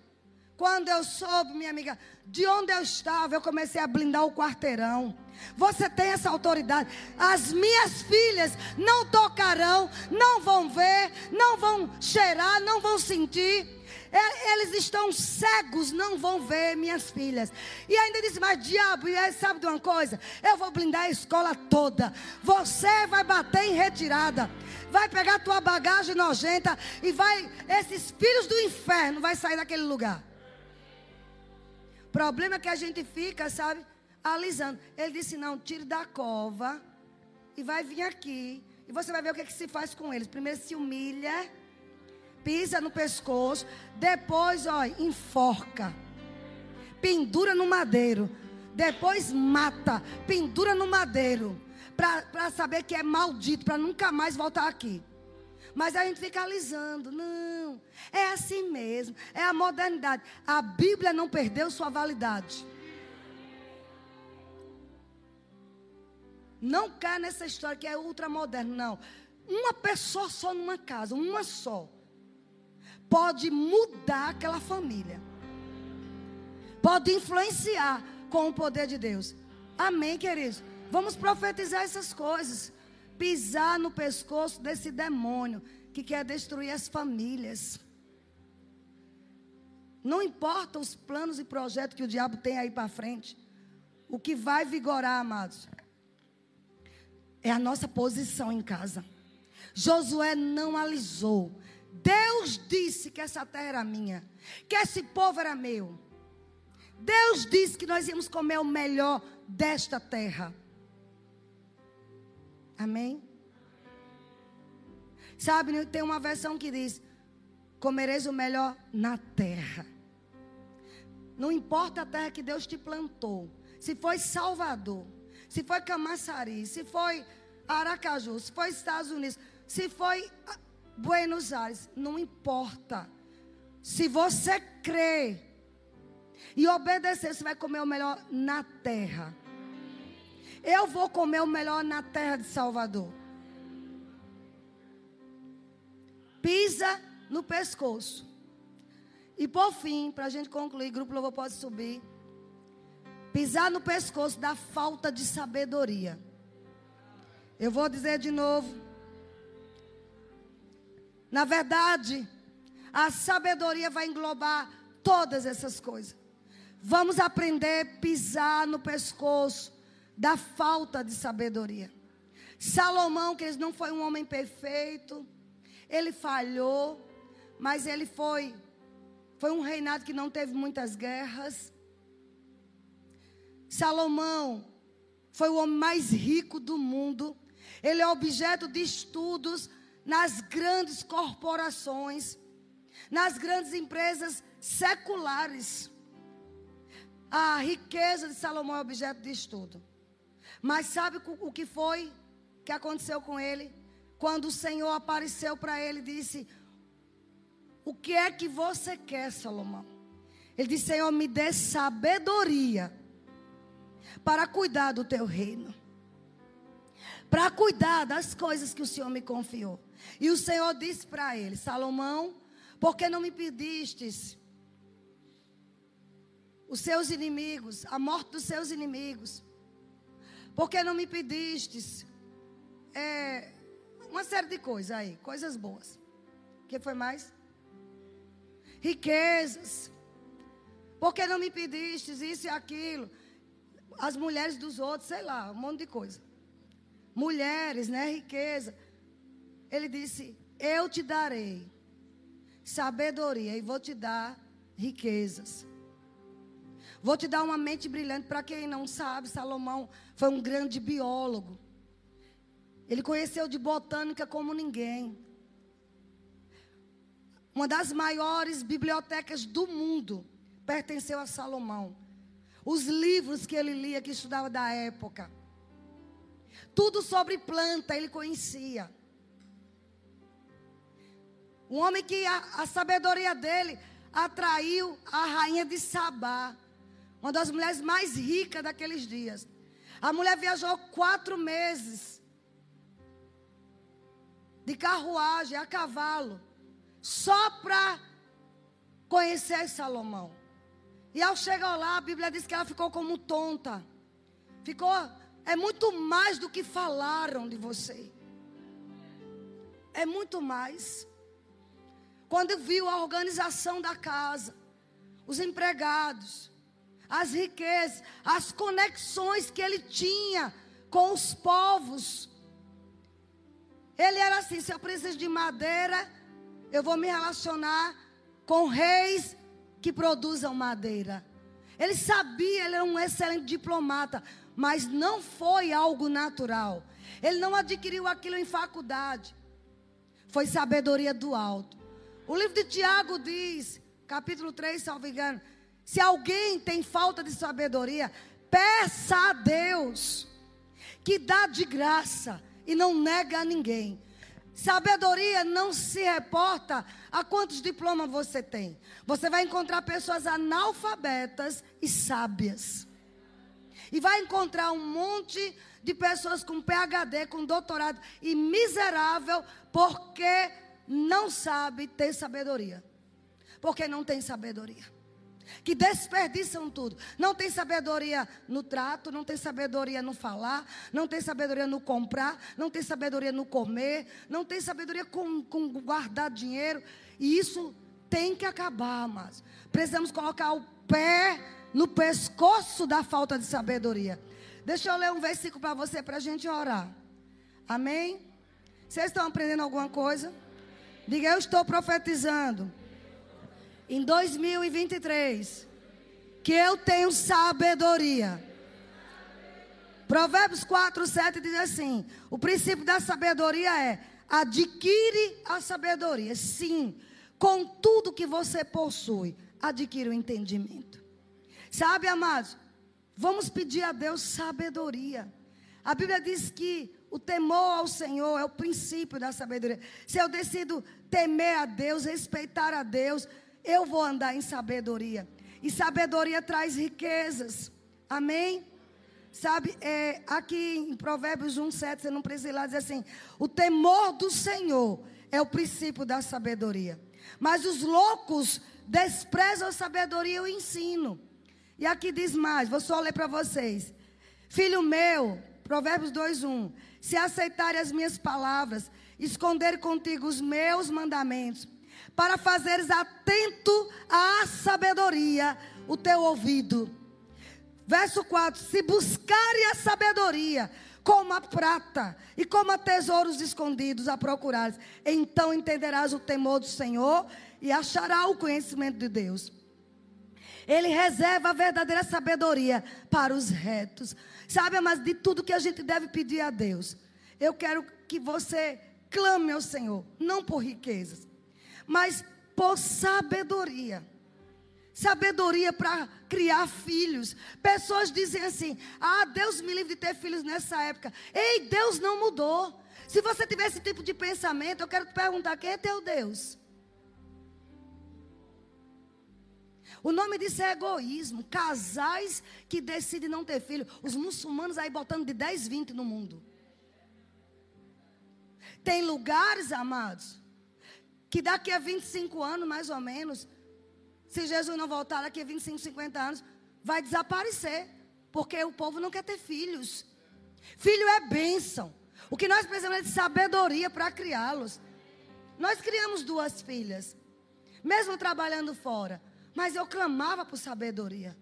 Quando eu soube, minha amiga, de onde eu estava, eu comecei a blindar o quarteirão. Você tem essa autoridade. As minhas filhas não tocarão, não vão ver, não vão cheirar, não vão sentir. É, eles estão cegos, não vão ver minhas filhas. E ainda disse, mas diabo, sabe de uma coisa? Eu vou blindar a escola toda. Você vai bater em retirada. Vai pegar tua bagagem nojenta e vai. Esses filhos do inferno vai sair daquele lugar. O problema é que a gente fica, sabe, alisando. Ele disse: não, tire da cova e vai vir aqui. E você vai ver o que, que se faz com eles. Primeiro se humilha pisa no pescoço, depois, ó, enforca, pendura no madeiro, depois mata, pendura no madeiro, para saber que é maldito, para nunca mais voltar aqui. Mas a gente fica alisando, não, é assim mesmo, é a modernidade. A Bíblia não perdeu sua validade. Não cai nessa história que é ultramoderno, não. Uma pessoa só numa casa, uma só pode mudar aquela família. Pode influenciar com o poder de Deus. Amém, queridos? Vamos profetizar essas coisas. Pisar no pescoço desse demônio que quer destruir as famílias. Não importa os planos e projetos que o diabo tem aí para frente. O que vai vigorar, amados, é a nossa posição em casa. Josué não alisou. Deus disse que essa terra era minha, que esse povo era meu. Deus disse que nós íamos comer o melhor desta terra. Amém? Sabe, tem uma versão que diz: comereis o melhor na terra. Não importa a terra que Deus te plantou. Se foi Salvador, se foi Camaçari, se foi Aracaju, se foi Estados Unidos, se foi Buenos Aires, não importa. Se você crê e obedecer, você vai comer o melhor na terra. Eu vou comer o melhor na terra de Salvador. Pisa no pescoço. E por fim, para a gente concluir, grupo louvor pode subir. Pisar no pescoço da falta de sabedoria. Eu vou dizer de novo. Na verdade, a sabedoria vai englobar todas essas coisas. Vamos aprender a pisar no pescoço da falta de sabedoria. Salomão, que ele não foi um homem perfeito, ele falhou, mas ele foi foi um reinado que não teve muitas guerras. Salomão foi o homem mais rico do mundo. Ele é objeto de estudos nas grandes corporações, nas grandes empresas seculares. A riqueza de Salomão é objeto de estudo. Mas sabe o que foi que aconteceu com ele? Quando o Senhor apareceu para ele e disse: O que é que você quer, Salomão? Ele disse: Senhor, me dê sabedoria para cuidar do teu reino, para cuidar das coisas que o Senhor me confiou. E o Senhor disse para ele: Salomão, por que não me pedistes os seus inimigos, a morte dos seus inimigos? Por que não me pedistes é, uma série de coisas aí, coisas boas? O que foi mais? Riquezas. Por que não me pedistes isso e aquilo? As mulheres dos outros, sei lá, um monte de coisa. Mulheres, né? Riqueza. Ele disse: Eu te darei sabedoria e vou te dar riquezas. Vou te dar uma mente brilhante. Para quem não sabe, Salomão foi um grande biólogo. Ele conheceu de botânica como ninguém. Uma das maiores bibliotecas do mundo pertenceu a Salomão. Os livros que ele lia, que estudava da época. Tudo sobre planta ele conhecia. Um homem que a, a sabedoria dele atraiu a rainha de Sabá, uma das mulheres mais ricas daqueles dias. A mulher viajou quatro meses de carruagem a cavalo, só para conhecer Salomão. E ao chegar lá, a Bíblia diz que ela ficou como tonta. Ficou, é muito mais do que falaram de você. É muito mais. Quando viu a organização da casa, os empregados, as riquezas, as conexões que ele tinha com os povos. Ele era assim: se eu preciso de madeira, eu vou me relacionar com reis que produzam madeira. Ele sabia, ele era um excelente diplomata, mas não foi algo natural. Ele não adquiriu aquilo em faculdade. Foi sabedoria do alto. O livro de Tiago diz, capítulo 3, salvo engano, se alguém tem falta de sabedoria, peça a Deus, que dá de graça e não nega a ninguém. Sabedoria não se reporta a quantos diplomas você tem. Você vai encontrar pessoas analfabetas e sábias. E vai encontrar um monte de pessoas com PhD, com doutorado e miserável porque não sabe ter sabedoria. Porque não tem sabedoria. Que desperdiçam tudo. Não tem sabedoria no trato, não tem sabedoria no falar, não tem sabedoria no comprar, não tem sabedoria no comer, não tem sabedoria com, com guardar dinheiro. E isso tem que acabar, mas precisamos colocar o pé no pescoço da falta de sabedoria. Deixa eu ler um versículo para você, para a gente orar. Amém? Vocês estão aprendendo alguma coisa? Diga, eu estou profetizando. Em 2023. Que eu tenho sabedoria. Provérbios 4, 7 diz assim: O princípio da sabedoria é: adquire a sabedoria. Sim, com tudo que você possui, adquire o entendimento. Sabe, amados? Vamos pedir a Deus sabedoria. A Bíblia diz que o temor ao Senhor é o princípio da sabedoria. Se eu decido temer a Deus, respeitar a Deus, eu vou andar em sabedoria. E sabedoria traz riquezas. Amém? Sabe, é, aqui em Provérbios 1, 7, você não precisa ir lá dizer assim: o temor do Senhor é o princípio da sabedoria. Mas os loucos desprezam a sabedoria e o ensino. E aqui diz mais, vou só ler para vocês. Filho meu, Provérbios 2:1. Se aceitarem as minhas palavras, esconder contigo os meus mandamentos, para fazeres atento à sabedoria o teu ouvido. Verso 4: Se buscarem a sabedoria, como a prata e como a tesouros escondidos a procurares, então entenderás o temor do Senhor e achará o conhecimento de Deus. Ele reserva a verdadeira sabedoria para os retos. Sabe, mas de tudo que a gente deve pedir a Deus, eu quero que você clame ao Senhor, não por riquezas, mas por sabedoria. Sabedoria para criar filhos. Pessoas dizem assim: Ah, Deus me livre de ter filhos nessa época. Ei, Deus não mudou. Se você tiver esse tipo de pensamento, eu quero te perguntar: quem é teu Deus? O nome disso é egoísmo. Casais que decidem não ter filho. Os muçulmanos aí botando de 10, 20 no mundo. Tem lugares, amados, que daqui a 25 anos, mais ou menos, se Jesus não voltar daqui a 25, 50 anos, vai desaparecer. Porque o povo não quer ter filhos. Filho é bênção. O que nós precisamos é de sabedoria para criá-los. Nós criamos duas filhas, mesmo trabalhando fora. Mas eu clamava por sabedoria.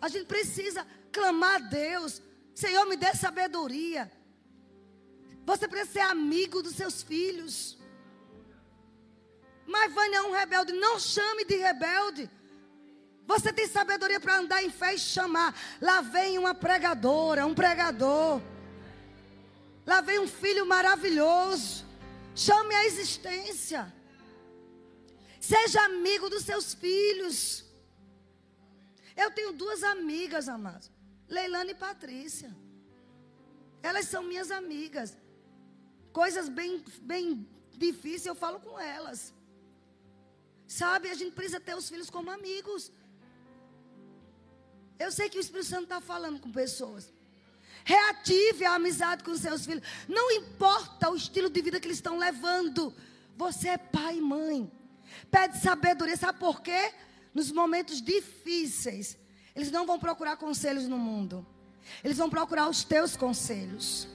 A gente precisa clamar a Deus. Senhor, me dê sabedoria. Você precisa ser amigo dos seus filhos. Mas Vânia é um rebelde. Não chame de rebelde. Você tem sabedoria para andar em fé e chamar. Lá vem uma pregadora, um pregador. Lá vem um filho maravilhoso. Chame a existência. Seja amigo dos seus filhos. Eu tenho duas amigas, amados. Leilane e Patrícia. Elas são minhas amigas. Coisas bem, bem difíceis eu falo com elas. Sabe, a gente precisa ter os filhos como amigos. Eu sei que o Espírito Santo está falando com pessoas. Reative a amizade com seus filhos. Não importa o estilo de vida que eles estão levando. Você é pai e mãe. Pede sabedoria. Sabe por quê? Nos momentos difíceis, eles não vão procurar conselhos no mundo. Eles vão procurar os teus conselhos.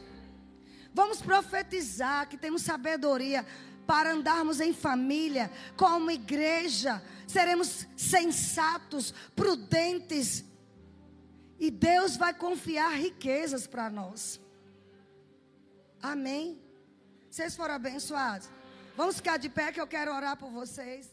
Vamos profetizar que temos sabedoria para andarmos em família, como igreja. Seremos sensatos, prudentes. E Deus vai confiar riquezas para nós. Amém? Vocês foram abençoados? Vamos ficar de pé que eu quero orar por vocês.